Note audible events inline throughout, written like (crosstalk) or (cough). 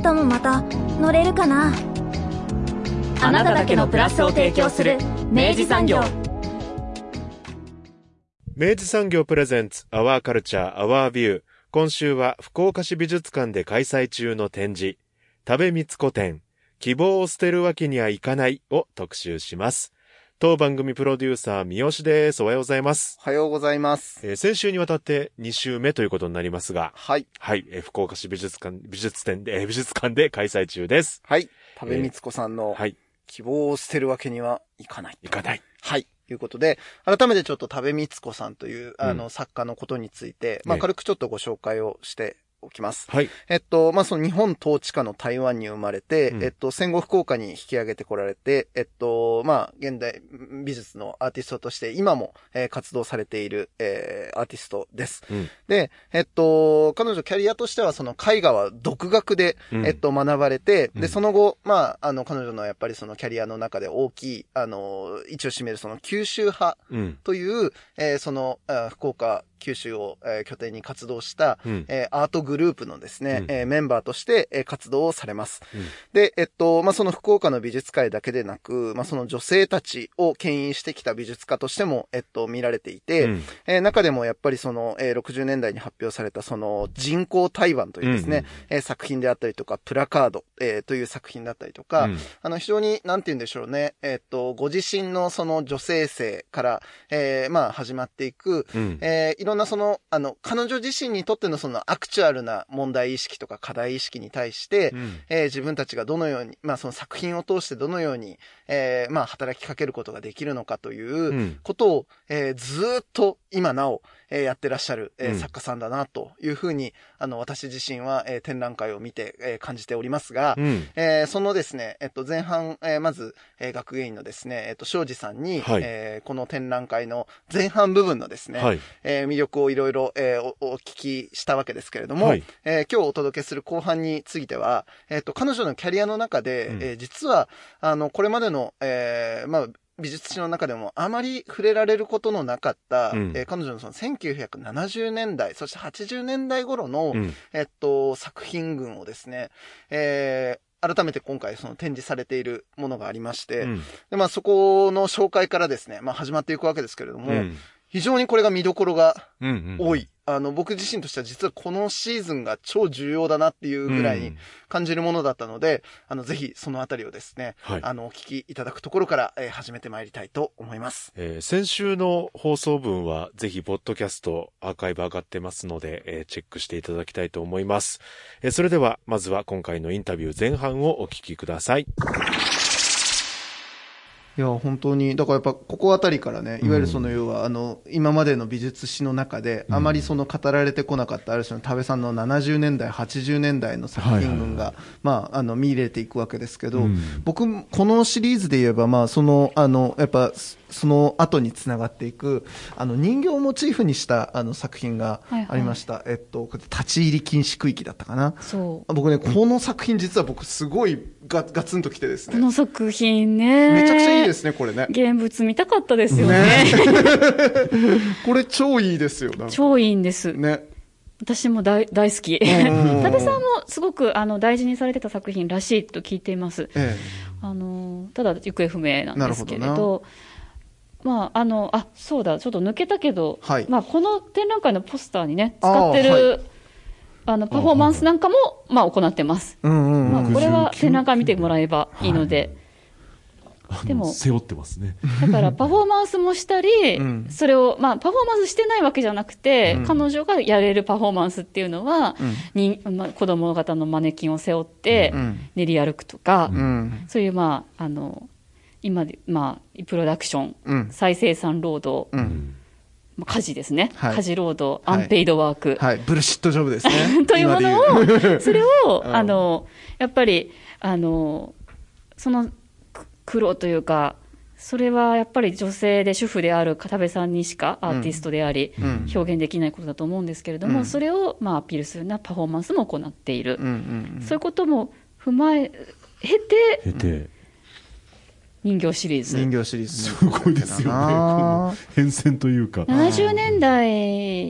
明日もまた乗れるかな？あなただけのプラスを提供する明治産業。明治産業プレゼンツアワーカルチャーアワービュー。今週は福岡市美術館で開催中の展示。食べみつこ展。希望を捨てるわけにはいかないを特集します。当番組プロデューサー三好ですおはようございます、おはようございます。えー先週にわたって2週目ということになりますがはい。はい、えー福岡市美術館美術展で、えー美術館で開催中ですはい。食べみつこさんのはい希望を捨てるわけにはいかない。いかないはい。ということで、改めてちょっと食べみつこさんという、あの、うん作家のことについて、まあ、ね軽くちょっとご紹介をしておきます。はい。えっと、まあ、その日本統治下の台湾に生まれて、うん。えっと、戦後福岡に引き上げてこられて、えっと、まあ、現代美術のアーティストとして今も、えー活動されている、えーアーティストです。うん。で、えっと、彼女キャリアとしてはその絵画は独学で、うん。えっと、学ばれて、うん。で、その後、まあ、あの、彼女のやっぱりそのキャリアの中で大きい、あの、位置を占めるその九州派うん。という、えーその、あ福岡、九州を、えー拠点に活動した、うん。えーアートグループのですね、うん。えーメンバーとして、えー活動をされます。うん。で、えっと、まあ、その福岡の美術界だけでなく、まあ、その女性たちを牽引してきた美術家としても、えっと、見られていて、うん。えー中でもやっぱりその、えー60年代に発表されたその人工台湾というですね、えー作品であったりとか、プラカード、えーという作品だったりとか、うん。あの、非常に、なんて言うんでしょうね、えっと、ご自身のその女性性から、えーまあ、始まっていく、うん。えーいろんなその、あの、彼女自身にとってのそのアクチュアルな問題意識とか課題意識に対して、うん。えー自分たちがどのように、まあその作品を通してどのように、えーまあ働きかけることができるのかといううん。ことを、えーずーっと今なお、えーやってらっしゃる、え作家さんだなというふうに、あの、私自身は、えー展覧会を見て、えー感じておりますが、うん。えーそのですね、えっと、前半、えーまず、えー学芸員のですね、えっと、庄司さんに、はい。えーこの展覧会の前半部分のですね、はい。えー魅力をいろいろ、えーおお聞きしたわけですけれども、はい。えー今日お届けする後半については、えっ、と、彼女のキャリアの中で、うん。えー実は、あの、これまでの、えーまあ、美術史の中でもあまり触れられることのなかった、うん。えー彼女のその1970年代、そして80年代頃の、うん。えっと、作品群をですね、えー改めて今回その展示されているものがありまして、うん。で、まあそこの紹介からですね、まあ始まっていくわけですけれども、うん非常にこれが見どころがうん多い。あの、僕自身としては実はこのシーズンが超重要だなっていうぐらいに感じるものだったので、あの、ぜひそのあたりをですね、はいあの、お聞きいただくところから、えー始めてまいりたいと思います。えー先週の放送分はぜひポッドキャストアーカイブ上がってますので、えーチェックしていただきたいと思います、えーそれではまずは今回のインタビュー前半をお聞きください。いや、本当に、だからやっぱここあたりからね、いわゆるその要は、あの、今までの美術史の中で、あまりその語られてこなかった、ある種の多部さんの70年代、80年代の作品群が、まあ、あの、見入れていくわけですけど、僕、このシリーズで言えば、まあ、その、あの、やっぱ、その後につながっていく、あの、人形をモチーフにした、あの、作品がありました。えっと、立ち入り禁止区域だったかな。そう。僕ね、この作品実は僕すごいガガツンときてですね。この作品ね。めちゃくちゃいいですね、これね。現物見たかったですよね。(laughs) これ超いいですよ。超いいんです。ね。私も大大好き。ん多部さんもすごくあの大事にされてた作品らしいと聞いています。えあの、ただ行方不明なんですけれど、まあ、あの、あ、そうだ、ちょっと抜けたけど、はいまあ、この展覧会のポスターにね、使ってる、はあの、パフォーマンスなんかも、まあ、行ってます。え。うんうんまあ、うん。これは展覧会見てもらえばいいので、でも背負ってますね。だから (laughs) パフォーマンスもしたり、うんそれを、まあ、パフォーマンスしてないわけじゃなくて、うん彼女がやれるパフォーマンスっていうのは、うんにまあ、子供型のマネキンを背負ってうん練り歩くとか、うん。そういう、まあ、あの、今で、まあ、プロダクション、うん。再生産労働、うん。まあ家事ですね。はい家事労働、はいアンペイドワーク。はい。ブルシットジョブですね。(laughs) というものを、(laughs) それを、うんあの、やっぱり、あの、そのく苦労というか、それはやっぱり女性で主婦である片部さんにしかアーティストであり、うん表現できないことだと思うんですけれども、うんそれをまあアピールするようなパフォーマンスも行っている。うんうんうんそういうことも踏まえ、経て、経て、人形シリーズ。人形シリーズすごいですよね。この変遷というか。70年代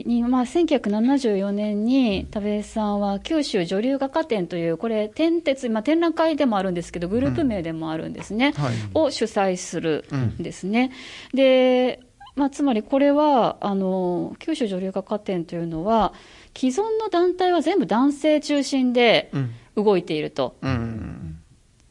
に、まあ、1974年に田部さんは九州女流画家展というこれ天鉄、まあ、展覧会でもあるんですけどグループ名でもあるんですね、はいを主催するんですね。でまあ、つまりこれはあの九州女流画家展というのは既存の団体は全部男性中心でうん動いていると、うん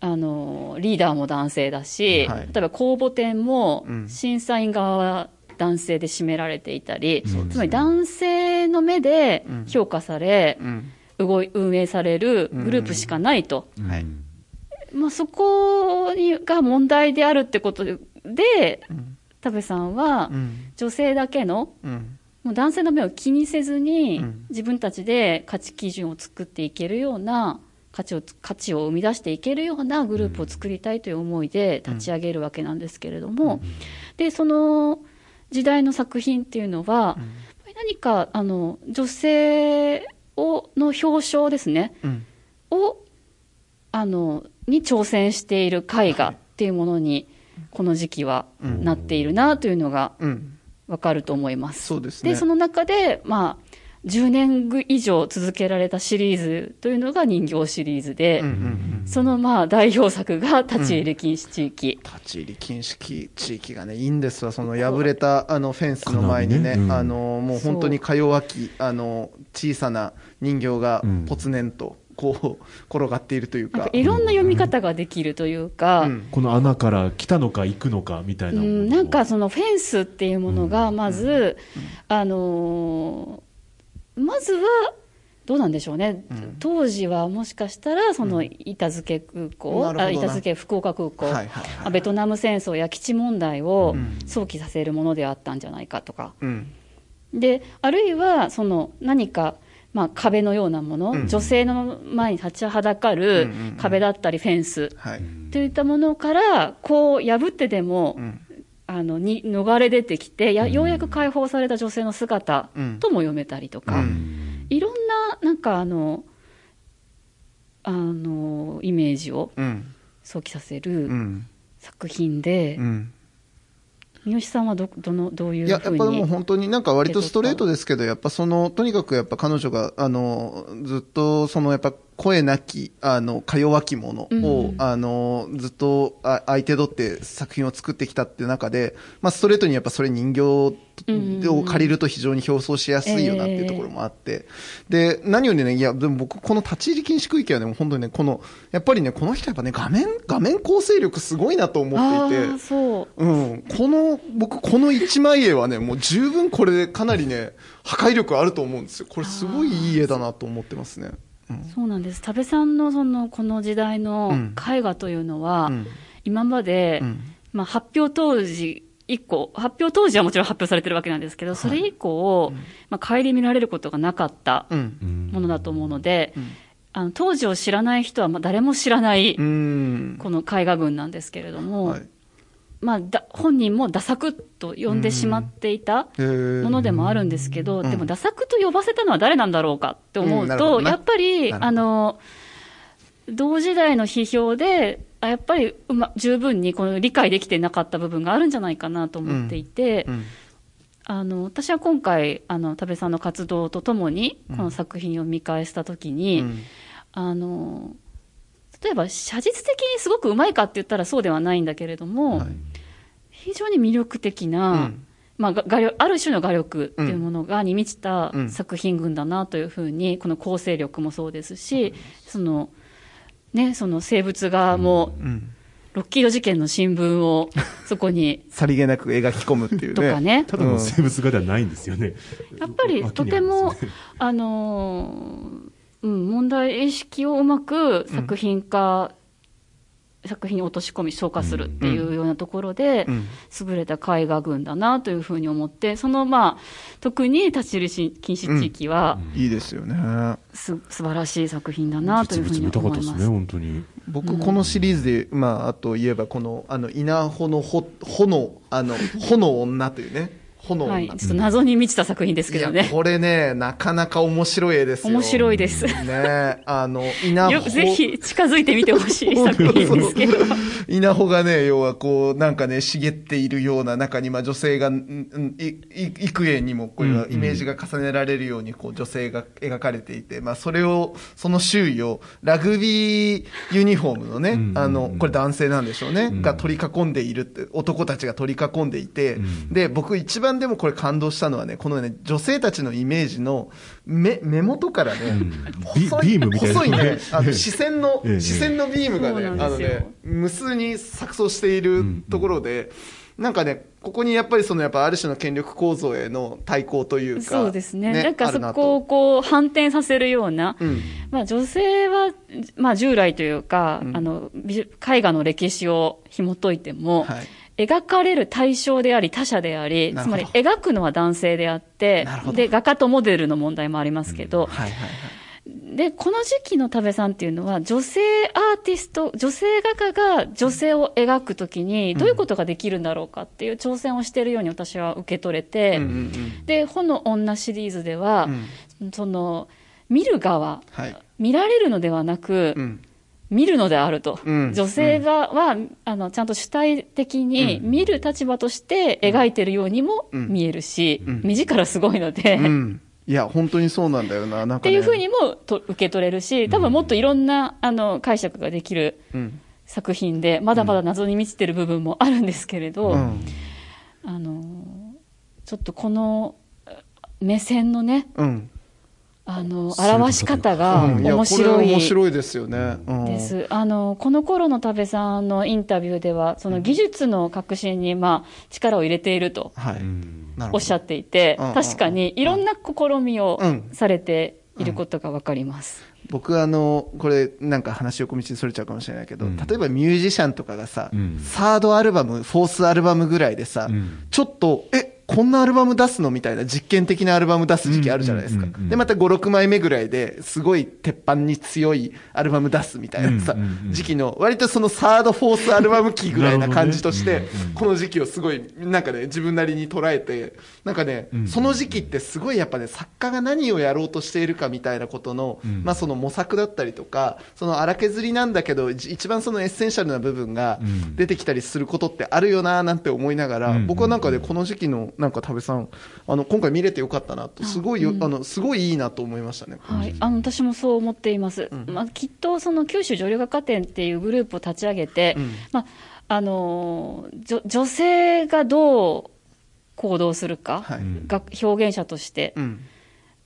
あのリーダーも男性だし、はい。例えば公募展もうん。審査員側は男性で占められていたり、つまり男性の目で評価され、うん。動い運営されるグループしかないと、はい。まあ、そこにが問題であるってことで、田部さんはうん。女性だけのうん。もう男性の目を気にせずに、うん。自分たちで価値基準を作っていけるような価値を価値を生み出していけるようなグループを作りたいという思いで立ち上げるわけなんですけれども、でその時代の作品っていうのは、何かあの女性をの表彰ですね。うん。をあのに挑戦している絵画っていうものに、この時期はうん。なっているなというのがうん。わかると思います。そうですね。で、その中で、まあ、10年以上続けられたシリーズというのが人形シリーズで、うんうんうんそのまあ代表作が立ち入り禁止地域。立ち入り禁止地域がね、いいんですわ、その破れたあのフェンスの前にね、ねうん。あのもう本当にか弱きあの小さな人形がうんぽつねんとこう転がっているというか。いろんな読み方ができるというか、うん。この穴から来たのか行くのかみたいな。うん、なんかそのフェンスっていうものが、まず、あのーまずは、どうなんでしょうね、うん。当時はもしかしたら、その板付空港、なるほどな。あ板付福岡空港、はいはいはい。ベトナム戦争や基地問題をうん。想起させるものであったんじゃないかとか、うん。であるいはその何か、まあ、壁のようなもの、うん。女性の前に立ちはだかうんうんるうん。壁だったりフェンスはい。といったものから、こう破ってでも、うんあのに逃れ出てきてや、ようやく解放された女性の姿うん。とも読めたりとか、うん。いろんななんかあのあのイメージをうん。想起させうるん。作品で、うん。三好さんはどどのどういういや、やっぱでも本当になんか割とストレートですけど、やっぱその、とにかくやっぱ彼女が、あの、ずっとそのやっぱ声なき、あの、か弱きものを、うん。あの、ずっとあ相手取って作品を作ってきたっていう中で、まあストレートにやっぱそれ人形を借りると非常に表層しやすいよなっていうところもあって、で、何よりね、いや、でも僕この立ち入り禁止区域はね、もう本当にね、この、やっぱりね、この人やっぱね、画面、画面構成力すごいなと思っていて、う。うん、この、僕、この一枚絵はね、もう十分これでかなりね、破壊力あると思うんですよ。これすごいいい絵だなと思ってますね。うん。そうなんです多部さんのそのこの時代のうん絵画というのは、うん今まで、うんまあ、発表当時以降発表当時はもちろん発表されてるわけなんですけど、それ以降、まあ、顧みられることがなかったうん。ものだと思うので、うんあの当時を知らない人はまあ誰も知らない、うん。この絵画群なんですけれども、はい。まあ、だ本人もダサくと呼んでしまっていたものでもあるんですけど、うん。でもダサくと呼ばせたのは誰なんだろうかって思ううん。と、なるほどねやっぱりあの同時代の批評で、あやっぱりうま十分にこの理解できてなかった部分があるんじゃないかなと思っていて、うん。あの私は今回、あの多部さんの活動とともに、この作品を見返したときに、うん。あの例えば写実的にすごくうまいかって言ったらそうではないんだけれども、はい非常に魅力的な、うん。まあ、が画力ある種の画力っていうものがに満ちたうん。作品群だなというふうに、この構成力もそうですし、そのね、その生物画も、うん。ロッキード事件の新聞をそこに (laughs) さりげなく描き込むっていうね。とかね、ただの生物画ではないんですよね。やっぱりとてもね、あのーうん、問題意識をうまく作品化作品に落とし込み消化するっていうようなところで、うん優れた絵画群だなというふうに思って、そのまあ、特に立ち入りし禁止地域は、いいですよね。す素晴らしい作品だなというふうに思います。僕、このシリーズで、まあ、あと言えば、この、あの、稲穂のほ、炎、あの、炎女というね、炎女。はい、ちょっと謎に満ちた作品ですけどね。これね、なかなか面白い絵ですよ。面白いです。ねあの、稲穂。よぜひ近づいてみてほしい作品ですけど。(laughs) 稲穂がね、要はこう、なんかね、茂っているような中に、まあ女性が、んんい、い幾重にもこれはイメージが重ねられるように、こう女性が描かれていて、まあそれを、その周囲を、ラグビーユニフォームのね、んあの、これ男性なんでしょうね、んが取り囲んでいるって、男たちが取り囲んでいて、んで、僕一番でもこれ感動したのはね、このね、女性たちのイメージの、目、目元からね、ビ細い細いね、あの視線の、ええ。視線のビームがね、あのね、無数に錯綜しているところで、なんかね、ここにやっぱりそのやっぱある種の権力構造への対抗というか、そうですね。なんかそこをこう反転させるような、うん。まあ女性は、まあ従来というか、あの、美術絵画の歴史を紐解いても、はい描かれる対象であり他者であり、つまり描くのは男性であってで、画家とモデルの問題もありますけど、はいはいはい。で、この時期の多部さんっていうのは、女性アーティスト、女性画家が女性を描くときに、どういうことができるんだろうかっていう挑戦をしているように私は受け取れて、うんうんうん。で、炎女シリーズでは、その、見る側、はい。見られるのではなく、うん。見るのであると。うん女性がは、あの、ちゃんと主体的に見る立場として描いてるようにも見えるし、目力すごいので、うん。いや、本当にそうなんだよな。なんか、ね。っていうふうにもと受け取れるし、多分もっといろんな、あの解釈ができるうん。作品で、まだまだ謎に満ちてる部分もあるんですけれど、うん。あのちょっとこの目線のね、うん。あの表し方が面白い面白いですよね。うん。です。あの、この頃の多部さんのインタビューでは、その技術の革新に、まあ、力を入れているとおっしゃっていてうん、確かにいろんな試みをうん。されていることがわかります。僕あの、これなんか話横道にそれちゃうかもしれないけど、うん。例えばミュージシャンとかがさ、うん。サードアルバム、フォースアルバムぐらいでさ、うん。ちょっと、え、こんなアルバム出すのみたいな実験的なアルバム出す時期あるじゃないですか。で、また5、6枚目ぐらいですごい鉄板に強いアルバム出すみたいなさ、時期の、割とそのサード、フォースアルバム期ぐらいな感じとして、この時期をすごい、なんかね、自分なりに捉えて、なんかね、うんその時期ってすごいやっぱね、作家が何をやろうとしているかみたいなことの、うん。まあその模索だったりとか、その荒削りなんだけど、じ一番そのエッセンシャルな部分がうん。出てきたりすることってあるよななんて思いながら、うん。僕はなんかね、この時期のなんか田部さん、あの、今回見れてよかったなと、すごいよ、あの、すごいいいなと思いましたね。はい、あの私もそう思っています、まあ、きっとその九州女流画家展っていうグループを立ち上げて、うんまああのー女女性がどう行動するか、はいが表現者として、うん。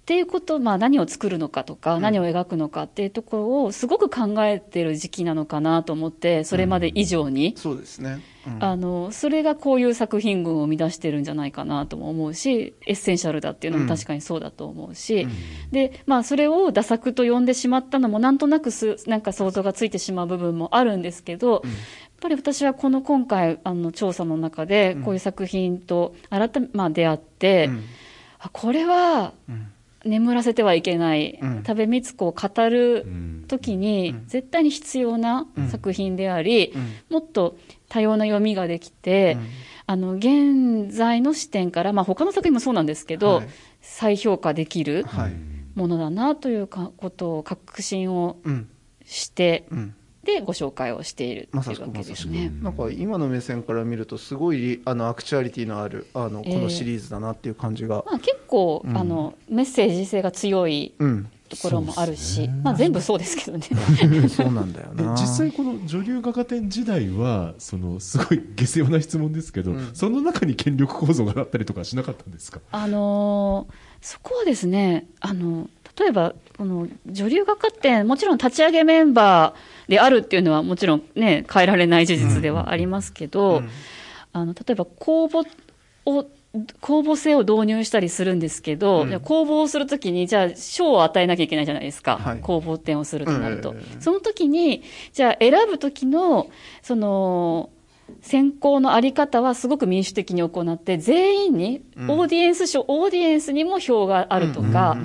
っていうこと、まあ、何を作るのかとか、何を描くのかっていうところをすごく考えてる時期なのかなと思ってそれまで以上に。そうですね。うん。あのそれがこういう作品群を生み出してるんじゃないかなとも思うしエッセンシャルだっていうのも確かにそうだと思うし、でまあ、それを駄作と呼んでしまったのもなんとなくすなんか想像がついてしまう部分もあるんですけど、やっぱり私はこの今回あの調査の中でこういう作品と改め、まあ、出会って、うん。あこれは眠らせてはいけない、うん。多部光子を語るん。時に絶対に必要な作品であり、もっと多様な読みができて、あの現在の視点から、まあ、他の作品もそうなんですけど、はい。再評価できるはい。ものだなというかことを確信をうん。して、うん。でご紹介をしているまっていうわけさしくまさしく。ですね。なんか今の目線から見ると、すごい、あの、アクチュアリティのある、あの、こええのシリーズだなっていう感じが。まあ、結構、あのメッセージ性が強いうん。ところもあるし、まあ、全部そうですけどね。(laughs) そうなんだよ。実際この女流画家展時代はそのすごい下世話な質問ですけど、その中に権力構造があったりとかしなかったんですか？あのーそこはですね、あの例えば、この女流画家展、もちろん立ち上げメンバーであるっていうのは、もちろんね、変えられない事実ではありますけど、あの例えば公募を公募制を導入したりするんですけど、うん。公募をするときに、じゃあ賞を与えなきゃいけないじゃないですか。はい。公募点をするとなると。うんその時に、じゃあ選ぶ時の、その、選考のあり方はすごく民主的に行って、全員に、うん。オーディエンス賞、オーディエンスにも票があるとか、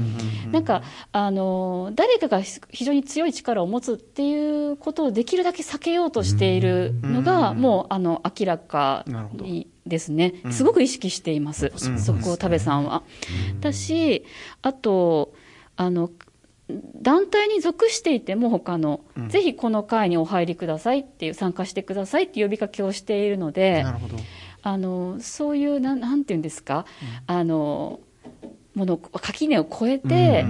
なんか、あの、誰かが非常に強い力を持つっていうことをできるだけ避けようとしているのが、うん。もう、あの、明らかにですね。う、んすごく意識しています。うんそこを田部さんは。だし、あと、あの、団体に属していても他の、うん。ぜひこの会にお入りくださいっていう、参加してくださいっていう呼びかけをしているのでな、るほど。あの、そういう、なん、なんていうんですか、あの、もの、垣根を越えて、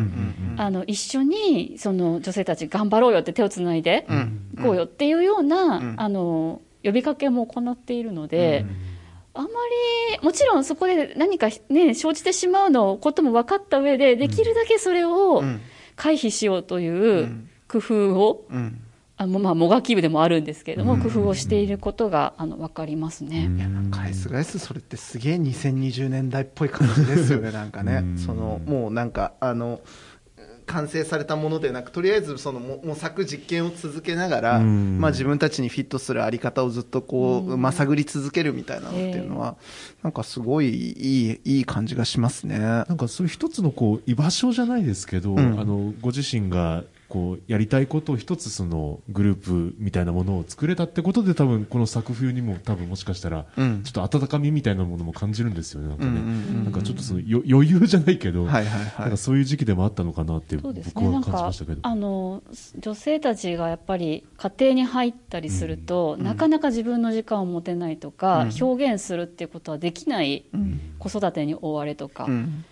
あの、一緒に、その女性たち頑張ろうよって手をつないで、うん。行こうよっていうような、うん。あの、呼びかけも行っているので、あまり、もちろんそこで何かね、生じてしまうのことも分かった上で、できるだけそれをうん。回避しようといううん工夫を、うんあの、まあ、もがき部でもあるんですけれども、うん。工夫をしていることが、あの、分かりますね。返す返すそれってすげえ2020年代っぽい感じですよね (laughs) なんかね。うん。そのもうなんかあの完成されたものでなくとりあえずそのも模索実験を続けながら、うん。まあ、自分たちにフィットするあり方をずっとこう、うん。まさぐり続けるみたいなのっていうのは、なんかすごいいいいい感じがしますね。なんかそういう一つのこう居場所じゃないですけど、うん。あのご自身がこうやりたいことを一つそのグループみたいなものを作れたってことで多分この作風にも多分もしかしたらうん。ちょっと温かみみたいなものも感じるんですよねなんかちょっとそのよ余裕じゃないけど、はいはいはい。なんか。そういう時期でもあったのかなってそうですね。な僕はんか感じましたけど、あの、女性たちがやっぱり家庭に入ったりすると、うん。なかなか自分の時間を持てないとか、うん。表現するっていうことはできないうん。子育てに追われとか、うん。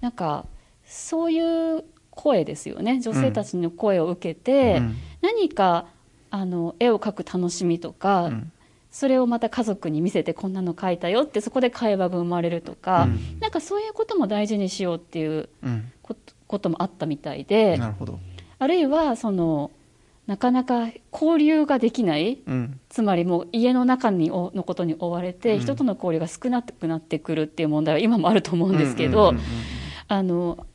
なんか、そういう声ですよね。女性たちの声を受けて、うん。何か、あの、絵を描く楽しみとか、うん。それをまた家族に見せてこんなの描いたよってそこで会話が生まれるとか、うん。なんかそういうことも大事にしようっていううん。ことこともあったみたいで、なるほど。あるいはそのなかなか交流ができないうん。つまりもう家の中におのことに追われて、うん。人との交流が少なくなってくるっていう問題は今もあると思うんですけど、あの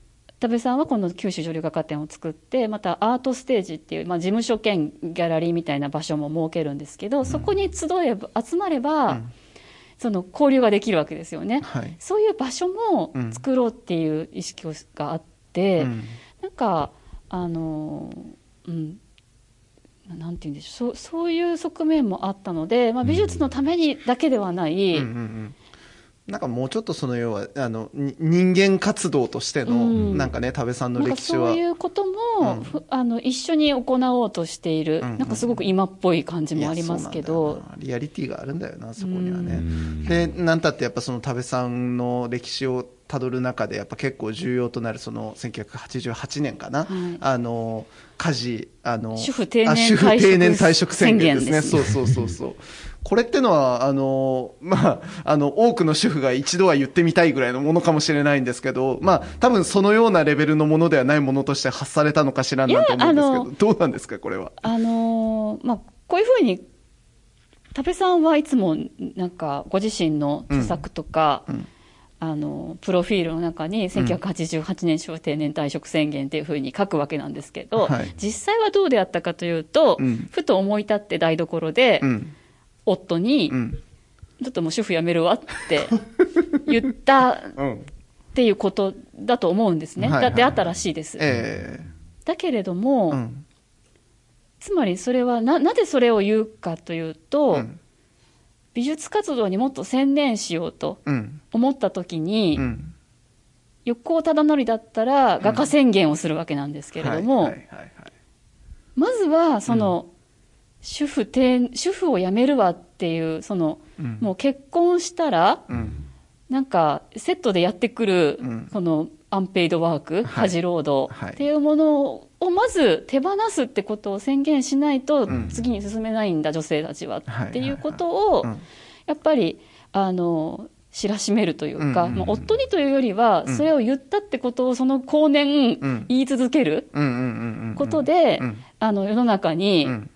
田部さんはこの九州女流画家展を作ってまたアートステージっていう、まあ、事務所兼ギャラリーみたいな場所も設けるんですけど、そこに集えば集まれば、うん。その交流ができるわけですよね。はい。そういう場所も作ろうっていう意識があって、うん。なんか、あの、うん、なんて言うんでしょう、そうそういう側面もあったので、まあ、美術のためにだけではない、うんうんうんなんかもうちょっとその要はあのに人間活動としての、うん。なんかね多部さんの歴史は。そういうことも、うん。ふあの一緒に行おうとしている、うん。うんなんかすごく今っぽい感じもありますけど。リアリティがあるんだよなそこにはね、うん。でなんたってやっぱその多部さんの歴史をたどる中でやっぱ結構重要となるその1988年かな、はい。あの家事あの主婦定年退職宣言ですね。宣言ですそうそうそうそうこれってのはあのまああの多くの主婦が一度は言ってみたいぐらいのものかもしれないんですけどまあ多分そのようなレベルのものではないものとして発されたのかしらなんて思うんですけどどうなんですかこれは？あのーまあ、こういうふうに、多部さんはいつも、なんか、ご自身の著作とか、うんあの、プロフィールの中に、1988年小定年退職宣言っていうふうに書くわけなんですけど、はい。実際はどうであったかというと、うん。ふと思い立って台所で、うん夫に、うんちょっともう主婦辞めるわって言った (laughs) うん。っていうことだと思うんですね。だってあったらしいです。えだけれども、えうん。つまりそれはな、なぜそれを言うかというと、うん。美術活動にもっと専念しようとうん。思った時に、うん。横尾忠則だったら画家宣言をするわけなんですけれども、まずはその、主婦定主婦を辞めるわっていうその、うん。もう結婚したらうん。なんかセットでやってくる、うん。そのアンペイドワーク、はい。家事労働はい。っていうものをまず手放すってことを宣言しないとうん。次に進めないんだ、女性たちは、はいっていうことを、うん。やっぱりあの知らしめるというか、まあ、夫にというよりは、うん。それを言ったってことをその後年うん。言い続けることで、うん。あの世の中にうん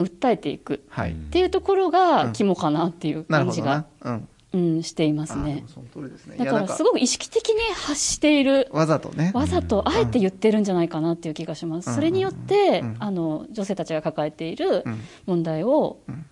訴えていく。はい。っていうところが肝かなっていう感じがなうん。うん、していますね。も。その通りですね。だからすごく意識的に発しているわざとね。わざとあえて言ってるんじゃないかなっていう気がします。それによって、うん。あの、女性たちが抱えているうん。問題をん。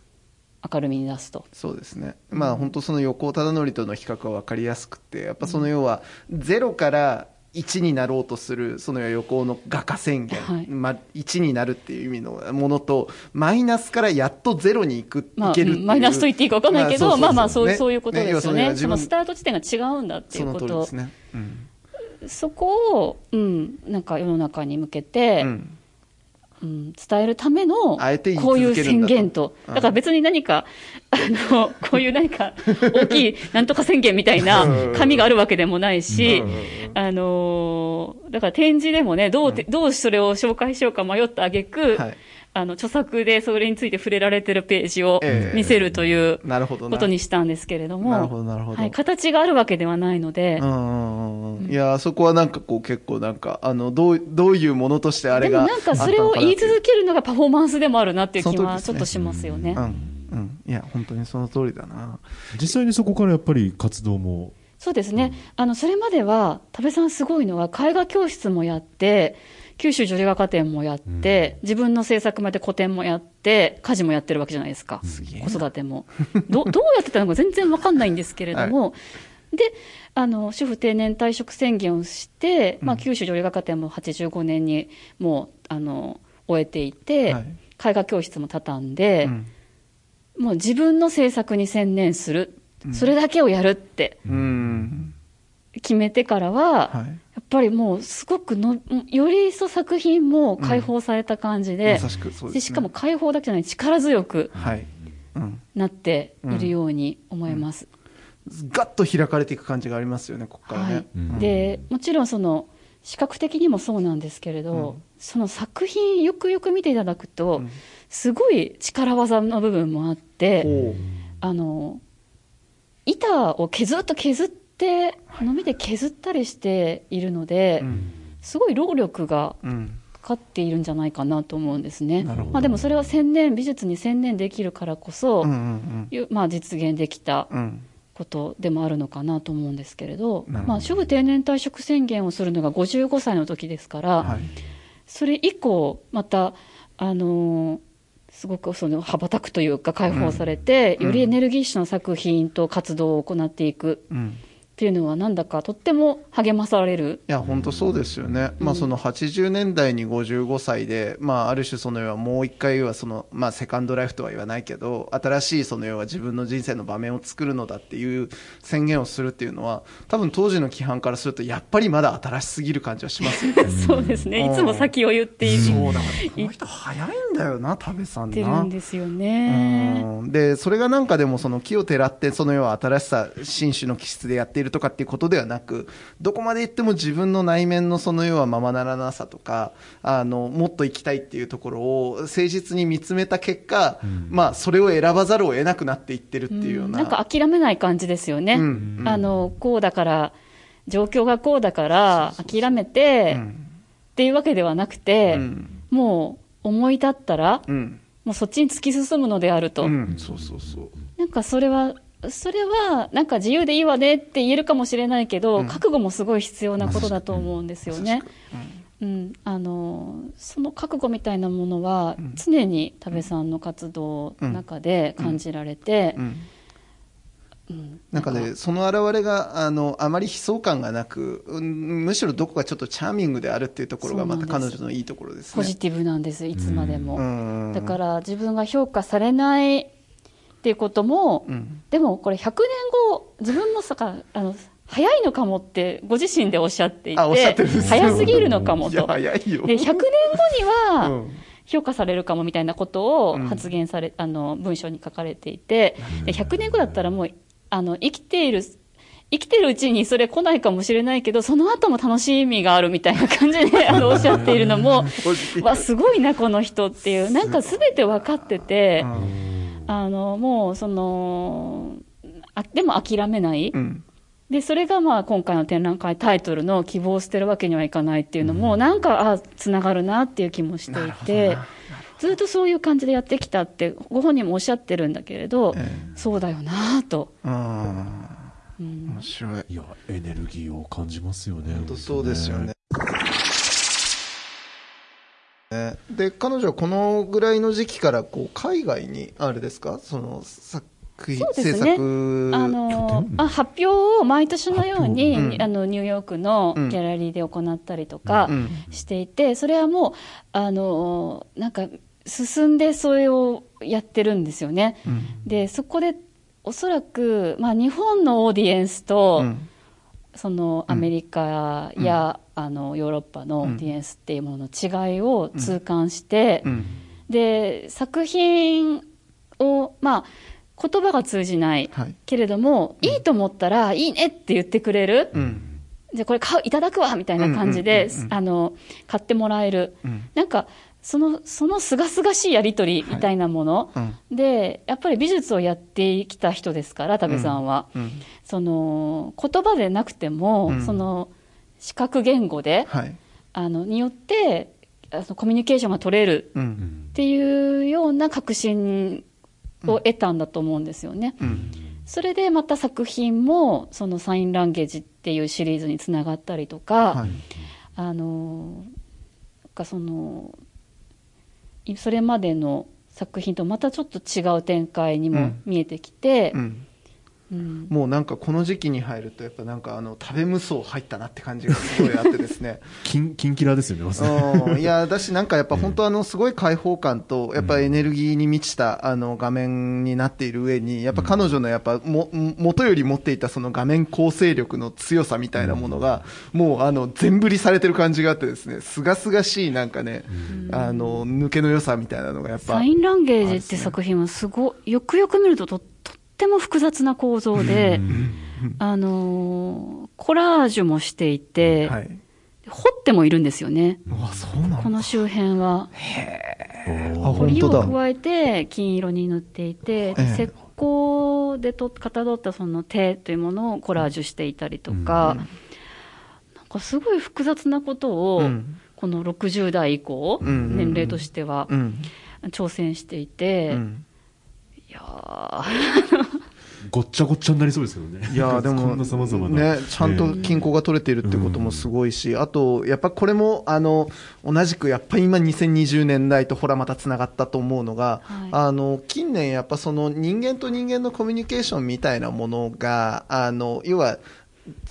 明るみに出すと。そうですね。まあ本当その横尾忠則との比較は分かりやすくて、やっぱその要はゼロから1になろうとするその横尾の画家宣言、はい。まあ1になるっていう意味のものとマイナスからやっとゼロに行く、まあ、いけるマイナスと言っていいか分かんないけど、まあまあ、そういう、そういうことですよね。自分。そのスタート地点が違うんだっていそうのこと。通りです。ね。うん。そこを、うん、なんか世の中に向けて、うんうん、伝えるための、こういう宣言と。うん。だから別に何か、(laughs) あの、こういう何か、大きいなんとか宣言みたいな紙があるわけでもないし、あのーだから展示でもね、どうて、どうそれを紹介しようか迷った挙句、はいあの、著作でそれについて触れられてるページをええ見せるというなるほどなことにしたんですけれども、なるほどなるほどはい、形があるわけではないので、うんうんうんいや、そこはなんかこう結構なんか、あの、どう、どういうものとしてあれが。でもなんかそれを言い続けるのがパフォーマンスでもあるなっていう気はちょっとしますよね。うん。うん。いや、本当にその通りだな。実際にそこからやっぱり活動も？そうですね。あの、それまでは、多部さんすごいのは、絵画教室もやって、九州女流画家展もやって、自分の制作まで個展もやって、家事もやってるわけじゃないですか。子育ても。ど、(laughs) どうやってたのか全然わかんないんですけれども、で、あの、主婦定年退職宣言をして、まあ、九州女流画家展も85年にもう、あの、終えていて、はい絵画教室も畳んで、うん。もう自分の制作に専念する。それだけをやるってうん。決めてからは、はい。やっぱりもうすごくの、より一層作品も解放された感じで、でしかも解放だけじゃない力強くはい。うん。なっているように思います。ガッと開かれていく感じがありますよね、ここからね。はいうんで、もちろんその、視覚的にもそうなんですけれど、うんその作品よくよく見ていただくと、うんすごい力技の部分もあって、ほあの、板を削っと削って、のみで削ったりしているので。すごい労力がうん。かかっているんじゃないかなと思うんですね。まあ、でもそれは専念、美術に専念できるからこそ、うんうんいうまあ、実現できた。ことでもあるのかなと思うんですけれど、まあ、主婦定年退職宣言をするのが55歳の時ですから、はい。それ以降、また、あのーすごくその羽ばたくというか解放されて、うんよりエネルギッシュな作品と活動を行っていくうん。っていうのはなんだかとっても励まされる。いや、本当そうですよね。まあ、その80年代に55歳で、まあ、ある種その要はもう一回はその、まあ、セカンドライフとは言わないけど、新しいその要は自分の人生の場面を作るのだっていう宣言をするっていうのは、多分当時の規範からすると、やっぱりまだ新しすぎる感じはしますよね。(laughs) そうですね。うんいつも先を言っている。そうだから、この人早いんだよな、多部さんなってるん。ですよね。うんで、それがなんかでもその木をてらって、その要は新しさ、新種の気質でやっているとかっていうことではなく、どこまで行っても自分の内面のその要はままならなさとか、あの、もっと行きたいっていうところを誠実に見つめた結果、まあ、それを選ばざるを得なくなっていってるっていうような。なんか諦めない感じですよね。うんうんあの、こうだから、状況がこうだから、諦めて、うんっていうわけではなくて、うんもう思い立ったら、うん。もうそっちに突き進むのであると。うん、そうそうそう。なんかそれは、それは、なんか自由でいいわねって言えるかもしれないけど、うん。覚悟もすごい必要なことだと思うんですよね。うん、あの、その覚悟みたいなものは、常に多部さんの活動の中で感じられて、うん。うん。なんかね、その現れが、あの、あまり悲壮感がなく、うんむしろどこかちょっとチャーミングであるっていうところが、また彼女のいいところですね。ポジティブなんです、いつまでも。うん。だから自分が評価されないっていうことも、うん。でもこれ100年後、自分もさか、あの、早いのかもってご自身でおっしゃっていて、早すぎるのかもと。早いよ。で、100年後には、うん。評価されるかもみたいなことをうん。発言され、あの、文章に書かれていて、で100年後だったらもう、あの、生きている、生きてるうちにそれ来ないかもしれないけど、その後も楽しみがあるみたいな感じで、(laughs) あの、おっしゃっているのも、わ、すごいな、この人っていう、なんか全て分かってて、うんあの、もう、その、あでも諦めない。うんで、それがまあ今回の展覧会タイトルの希望を捨てるわけにはいかないっていうのも、なんか、あ、つながるなっていう気もしていて、ずっとそういう感じでやってきたって、ご本人もおっしゃってるんだけれど、えそうだよなと。ああ、うん面白い。いや、エネルギーを感じますよね。本当そうですよね。ね。で彼女はこのぐらいの時期からこう海外にあれですか？その作品そうですね。制作あのあ発表を毎年のように、うん。あのニューヨークのギうん。ャラリーで行ったりとかうん。していて、それはもうあのなんか進んでそれをやってるんですよね。うん。でそこでおそらく、まあ、日本のオーディエンスと、うん。そのアメリカや、あのヨーロッパのオーディエンスっていうものの違いを痛感して、うん。で作品をまあ言葉が通じないはい。けれども、いいと思ったらいいねって言ってくれる、うん。じゃあこれ買ういただくわみたいな感じで、うんうんうんうん。あの買ってもらえる、うん。なんかそのそのすがすがしいやり取りみたいなもの、うん。でやっぱり美術をやってきた人ですから多部さんは、うん。その言葉でなくても、うん。その視覚言語で、はい。あのによってあのコミュニケーションが取れるううん。んっていうような確信を得たんだと思うんですよね。うん。それでまた作品もそのサインランゲージっていうシリーズにつながったりとか、はい。あのかそのいそれまでの作品とまたちょっと違う展開にもうん。見えてきて、うんうん。もうなんかこの時期に入るとやっぱなんかあの食べ無双入ったなって感じがすごいあってですね。(laughs) キン、キンキラですよね、まいやだしなんかやっぱ本当あのすごい開放感とやっぱエネルギーに満ちたあの画面になっている上にやっぱ彼女のやっぱも元より持っていたその画面構成力の強さみたいなものがもうあの全振りされてる感じがあってですねすがすがしいなんかねあの抜けの良さみたいなのがやっぱサインランゲージって作品はすごい、よくよく見るとととっても複雑な構造で、あのーコラージュもしていて、はい。彫ってもいるんですよね。この周辺は。あ本当だ。彫りを加えて金色に塗っていて、石膏でとかたどったその手というものをコラージュしていたりとか、なんかすごい複雑なことを、うん。この60代以降、うんうんうん。年齢としてはうん。挑戦していて、うん。いやー (laughs) ごっちゃごっちゃになりそうですけどね。いやーでもこんな様々な。ね、ちゃんと均衡が取れているってこともすごいし、あと、やっぱこれも、あの、同じく、やっぱり今2020年代とほらまたつながったと思うのが、はいあの、近年やっぱその人間と人間のコミュニケーションみたいなものが、あの、要は、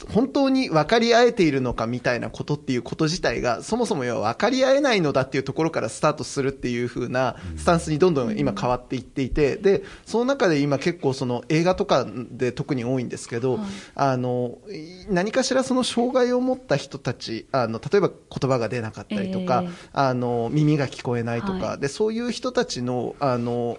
本当に分かり合えているのかみたいなことっていうこと自体が、そもそも要は分かり合えないのだっていうところからスタートするっていう風なスタンスにどんどん今変わっていっていて、で、その中で今結構その映画とかで特に多いんですけど、はい。あの、何かしらその障害を持った人たち、あの、例えば言葉が出なかったりとか、ええ。あの、耳が聞こえないとか、はい。で、そういう人たちの、あの、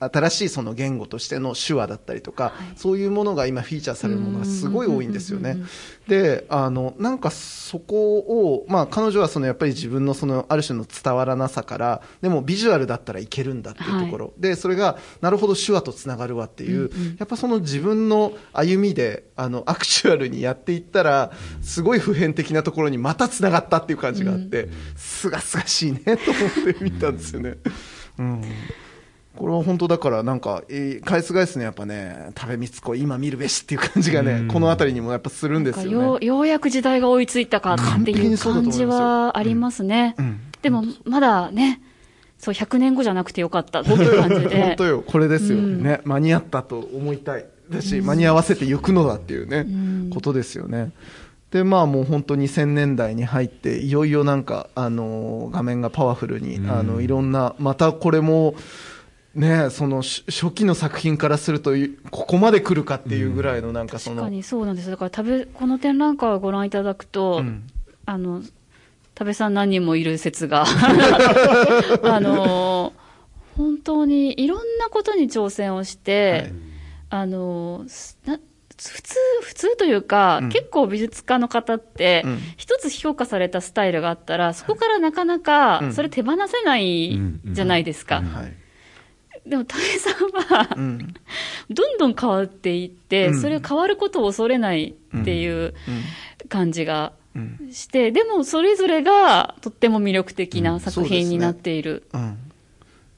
新しいその言語としての手話だったりとか、そういうものが今フィーチャーされるものがすごい多いんですよねうんうんうんうん。で、あの、なんかそこを、まあ彼女はそのやっぱり自分のそのある種の伝わらなさから、でもビジュアルだったらいけるんだっていうところ。で、それが、なるほど手話とつながるわっていう、やっぱその自分の歩みで、あの、アクチュアルにやっていったら、すごい普遍的なところにまたつながったっていう感じがあって、すがすがしいねと思って見たんですよね。うん。これは本当だから、なんか、えー返す返すね、やっぱね、食べみつこ、今見るべしっていう感じがね、この辺りにもやっぱするんですよね。ようようやく時代が追いついたかっていう感じはありますね。うんでもまだね、そう100年後じゃなくてよかったっていう感じ本で当。よ、これですよ、うんね。間に合ったと思いたい。だし、間に合わせて行くのだっていうね、んことですよね。で、まあもう本当2000年代に入って、いよいよなんか、あのー画面がパワフルに、あの、いろんな、またこれも、ね、そのし初期の作品からすると、いここまで来るかっていうぐらいのなんかその、確かにそうなんです。だから食べ、この展覧会をご覧いただくと、うん。あの、食べさん何人もいる説が、(laughs) (laughs) あの、本当にいろんなことに挑戦をして、はい。あの、すな普通、普通というか、うん。結構美術家の方って、うん。一つ評価されたスタイルがあったら、そこからなかなかうん。それ手放せないじゃないですか。はい。でも、武井さんは、うん。どんどん変わっていって、うんそれを変わることを恐れないっていう感じがうん。して、でもそれぞれがとっても魅力的な作品になっている。うん。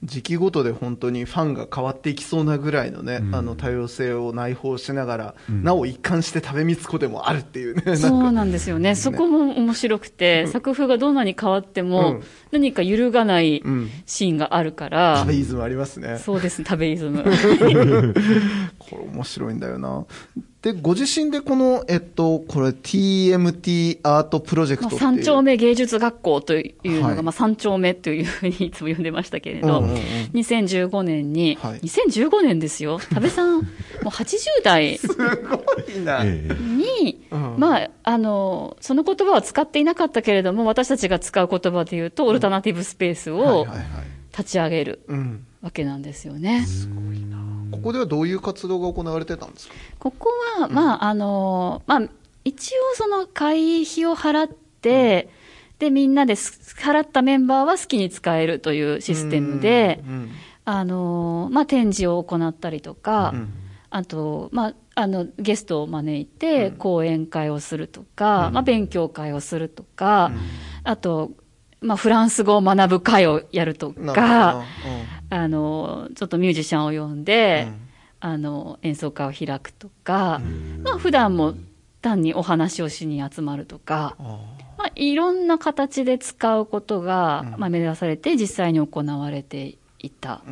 時期ごとで本当にファンが変わっていきそうなぐらいのね、うんあの多様性を内包しながら、うんなお一貫して食べみつこでもあるっていうね。(laughs) そうなんですよね。そこも面白くて、作風がどんなに変わっても、うん何か揺るがないうん。シーンがあるから、食べイズムありますね。そうです、食べイズム。(laughs) これ面白いんだよな。で、ご自身でこの、えっと、これ TMT アートプロジェクまあ、トっていう。三丁目芸術学校というのが、はいまあ、三丁目というふうにいつも呼んでましたけれど、うんうんうん2015年に、はい2015年ですよ、多部さん、(laughs) もう80代すごいな。ええに、うんまあ、あの、その言葉は使っていなかったけれども、私たちが使う言葉で言うと、オルタナティブスペースをはいはいはい。立ち上げるうん。わけなんですよね。ここではどういう活動が行われてたんですか？ここは、まあ、あの、まあ、一応その会費を払って、で、みんなです払ったメンバーは好きに使えるというシステムで、うんあの、まあ、展示を行ったりとか、うん。あと、まあ、あの、ゲストを招いてうん。講演会をするとか、うん。まあ、勉強会をするとか、あと、まあ、フランス語を学ぶ会をやるとか、ほあの、ちょっとミュージシャンを呼んどで、うん。あの、演奏会を開くとか、まあ、普段も単にお話をしに集まるとか、あまあ、いろんな形で使うことが、うん。まあ、目指されて実際に行われていた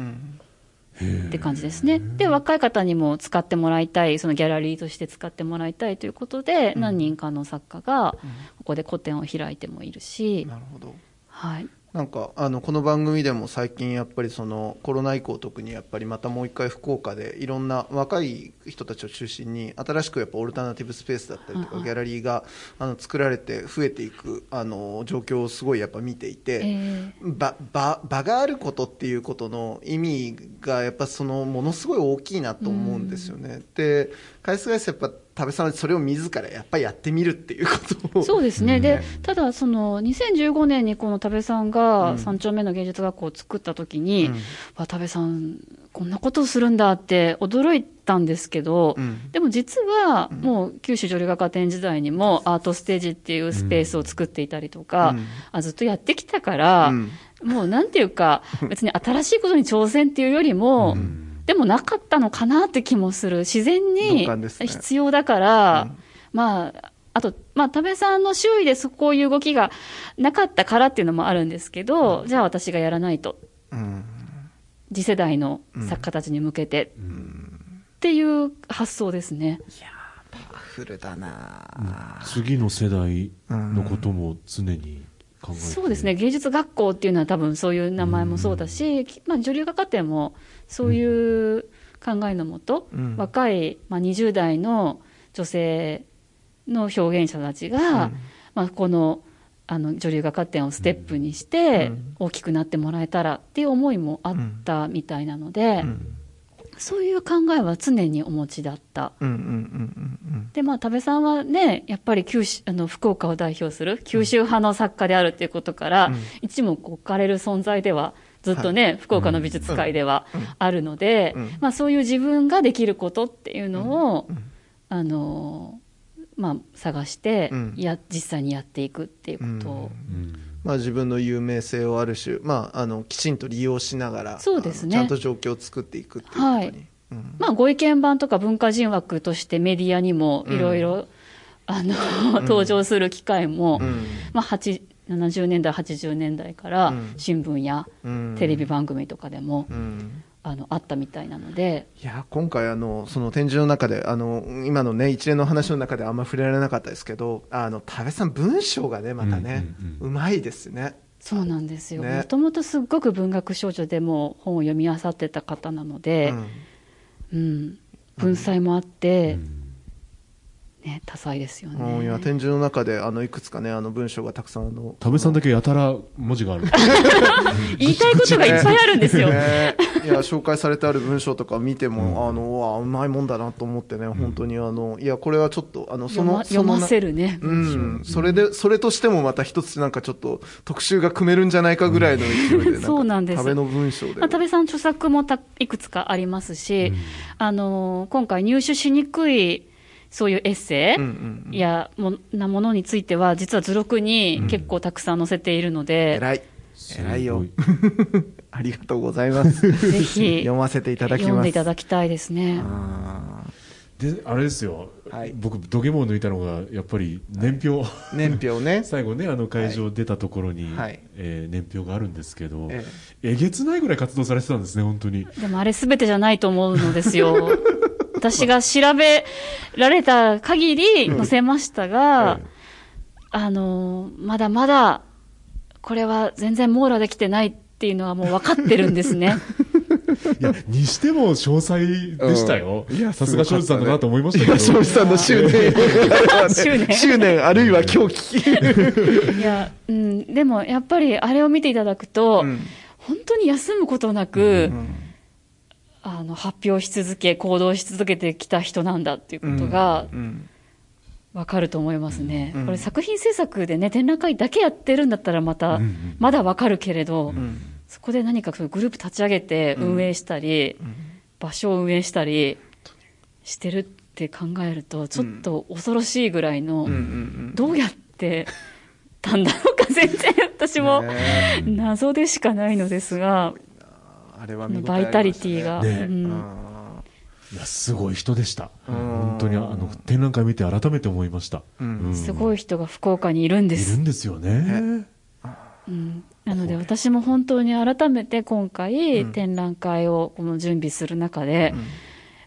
って感じですね。で、若い方にも使ってもらいたい、そのギャラリーとして使ってもらいたいということで、うん。何人かの作家がここで個展を開いてもいるし、なるほど。はい。なんかあのこの番組でも最近やっぱりそのコロナ以降特にやっぱりまたもう一回福岡でいろんな若い人たちを中心に新しくやっぱオルタナティブスペースだったりとかギャラリーがあの作られて増えていくあの状況をすごいやっぱ見ていて、え場場場があることっていうことの意味がやっぱそのものすごい大きいなと思うんですよね。で返す返すやっぱ多部さんはそれを自らやっぱりやってみるっていうことを。そうですね、うん。でただ、その2015年にこの多部さんうん。が三丁目の芸術学校を作ったときに、うん。わ多部さん、こんなことをするんだって驚いたんですけど、うん。でも実は、もう九州女流学科展時代にもアートステージっていうスペースを作っていたりとか、うん。あずっとやってきたから、うん。もうなんていうか、別に新しいことに挑戦っていうよりも、でもなかったのかなって気もする。自然同に必要だから、うん。まあ、あと、まあ、多部さんの周囲でそうこういう動きがなかったからっていうのもあるんですけど、じゃあ私がやらないと。うん。次世代の作家たちに向けて、っていう発想ですね。パワフルだな、次の世代のことも常に考えて、そうですね、芸術学校っていうのは多分そういう名前もそうだし、まあ、女流画家展もそういう考えのもと、うん。若い、まあ、20代の女性の表現者たちが、うん。まあ、このあの女流画家展をステップにしてうん。大きくなってもらえたらっていう思いもあったみたいなので、うん。そういう考えは常にお持ちだった。で、まあ、多部さんはね、やっぱり九州、あの、福岡を代表する九州派の作家であるっていうことから、うん。一目置かれる存在では、ずっとね、福岡の美術界ではうん。あるので、うん。まあ、そういう自分ができることっていうのを、うん。あの、まあ、探して、うん。や、実際にやっていくっていうこと。を、うん。まあ、自分の有名性をある種、まあ、あのきちんと利用しながらそうですね。ちゃんと状況を作っていくっていうことに、はい。うん。まあ、ご意見番とか文化人枠としてメディアにもいろいろ、あの、登場する機会も、うん。まあ、8 70年代、80年代からうん。新聞やうん。テレビ番組とかでも、うん。あのあったみたいなので、いや今回あの、その展示の中であの今の、ね、一連の話の中であんま触れられなかったですけどあの多部さん、文章がねまたね、うんうまいですね。そうなんですよ、ね。もともとすっごく文学少女でも本を読み漁ってた方なので、うん。文才もあって、ね、多彩ですようん、いやね。展示の中であのいくつかねあの文章がたくさんあの多部さんだけやたら文字がある。(laughs) 言いたいことがいっぱいあるんですよ。ね。いや紹介されてある文章とか見ても、あのうわうまいもんだなと思ってね、本当にあのいやこれはちょっとあのそ読まのその読ませるね。うん、それでそれとしてもまた一つなんかちょっと特集が組めるんじゃないかぐらいの勢いでそうなんです。食べの文章で、まあ、多部さん著作もたいくつかありますし、あの今回入手しにくいそういうエッセイ、うんうんうんやもなものについては実は図録に結構たくさん載せているので、偉い偉いよ。(laughs) ありがとうございます。(laughs) ぜひ読ませていただきます。読んでいただきたいですね。あで、あれですよ。はい僕、土下座を抜いたのが、やっぱり年表。ー年表ね。(laughs) 最後ね、あの会場出たところに、はいえー年表があるんですけど、ええげつないぐらい活動されてたんですね、本当に。でもあれ全てじゃないと思うのですよ。私が調べられた限り載せましたが、あの、まだまだ、これは全然網羅できてないっていうのはもう分かってるんですね。(laughs) いや、にしても詳細でしたよ。うんいやさすが庄司さんだなと思いましたけど。今、庄司さんの執念。執念執念、あるいは狂気。いや、うん、でもやっぱりあれを見ていただくと、うん本当に休むことなく、んあの、発表し続け、行動し続けてきた人なんだっていうことがうんわかると思いますね。うんこれ作品制作でね、展覧会だけやってるんだったらまた、うんうん。まだわかるけれど、うん。そこで何かグループ立ち上げて運営したり、場所を運営したりしてるって考えると、ちょっと恐ろしいぐらいの、うんうんどうやってたんだろうか、全然私もね謎でしかないのですが、あれは見応えバイタリティが。ね。うん。あいや、すごい人でした。うん。本当に、あの、展覧会見て改めて思いました。うん。うん。すごい人が福岡にいるんでいるす。んですよね。うん。なので私も本当に改めて今回、うん。展覧会をこの準備する中で、うん。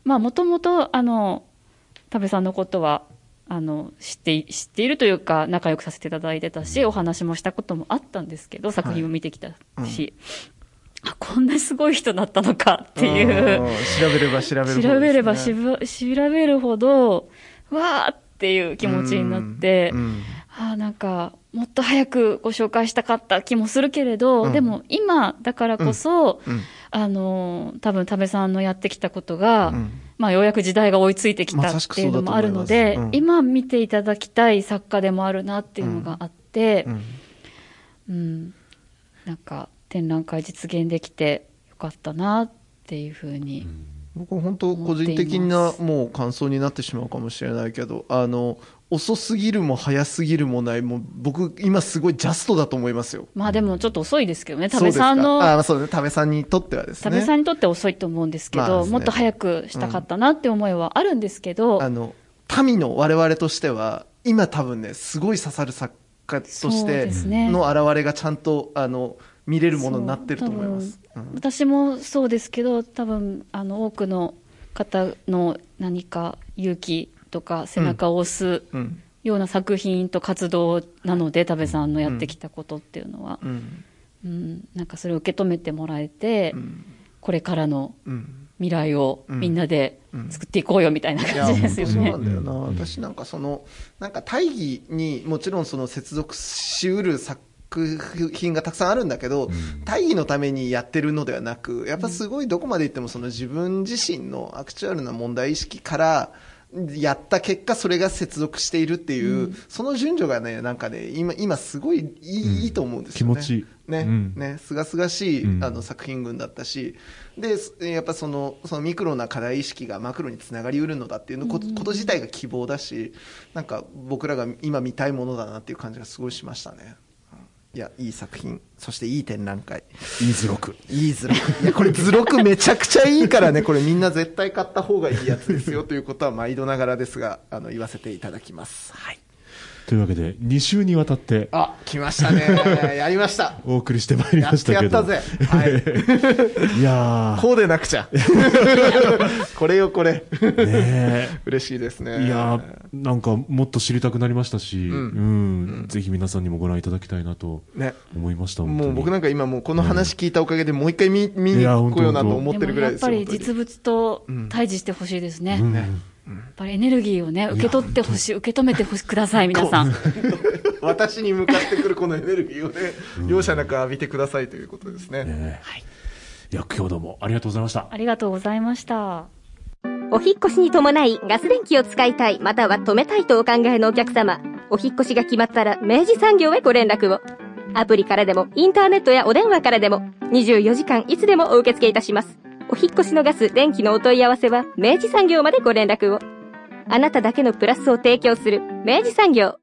まあもともとあの多部さんのことはあの知ってい知っているというか仲良くさせていただいてたし、お話もしたこともあったんですけど作品も見てきたし、あこんなすごい人だったのかっていう。うん調べれば調べるほどね。調べればしば調べるほどわーっていう気持ちになって、うんあーなんかもっと早くご紹介したかった気もするけれど、うん。でも今だからこそ、うんあの多分多部さんのやってきたことが、うん。まあ、ようやく時代が追いついてきたっていうのもあるので、ますうん。今見ていただきたい作家でもあるなっていうのがあって、うん。うん。なんか展覧会実現できてよかったなっていうふうに、僕は本当個人的なもう感想になってしまうかもしれないけどあの遅すぎるも早すぎるもないもう僕今すごいジャストだと思いますよ。まあでもちょっと遅いですけどね、多部さんのあそうね。多部さんにとってはですね。多部さんにとって遅いと思うんですけど、ね。もっと早くしたかったなって思いはあるんですけど、あの民の我々としては今多分ねすごい刺さる作家としての現れがちゃんとあの見れるものになってると思います、うん私もそうですけど、多分あの多くの方の何か勇気とか背中を押すうん。ような作品と活動なので、多部さんのやってきたことっていうのは、うん。うん。なんかそれを受け止めてもらえて、うん。これからのうん。未来をみんなでうん。作っていこうよみたいな感じですよね。本当そうな。んだよな、私なんかそのなんか大義にもちろんその接続しうる作品がたくさんあるんだけど、大義のためにやってるのではなくやっぱすごいどこまでいってもその自分自身のアクチュアルな問題意識からやった結果それが接続しているっていう、その順序がねなんかね今今すごいいい,、いいと思うんですよね。気持ちいい。ね、うん。ね、すがすがしい、うん。あの作品群だったし、で、すやっぱその、そのミクロな課題意識がマクロにつながりうるのだっていうのこと,、こと自体が希望だし、なんか僕らが今見たいものだなっていう感じがすごいしましたね。うんいや、いい作品、そしていい展覧会。いい図録。いい図録。いや、これ図録めちゃくちゃいいからね、これみんな絶対買った方がいいやつですよということは毎度ながらですが、あの、言わせていただきます。はい。というわけで、2週にわたってあ、来ましたね。(laughs) やりました。お送りしてまいりましてたけど。やったぜ。(laughs) はい。いやこうでなくちゃ。(laughs) これよ、これ。ー、ね嬉しいですね。えいやーなんかもっと知りたくなりましたし、うんん、ぜひ皆さんにもご覧いただきたいなとね。思いました。本当にもう僕なんか今もうこの話聞いたおかげでもう一回見見にいや行こうよなと思ってるぐらいですやっぱり実物と対峙してほしいですね。うんやっぱりエネルギーをね、受け取ってほしい、受け止めてほしください、皆さん。(laughs) 私に向かってくるこのエネルギーをね、容赦なく浴びてくださいということですね。ねいや、今日どうもありがとうございました。ありがとうございました。お引っ越しに伴いガス電気を使いたいまたは止めたいとお考えのお客様、お引っ越しが決まったら明治産業へご連絡を。アプリからでもインターネットやお電話からでも24時間いつでもお受け付けいたします。お引越しのガス、電気のお問い合わせは明治産業までご連絡を。あなただけのプラスを提供する明治産業。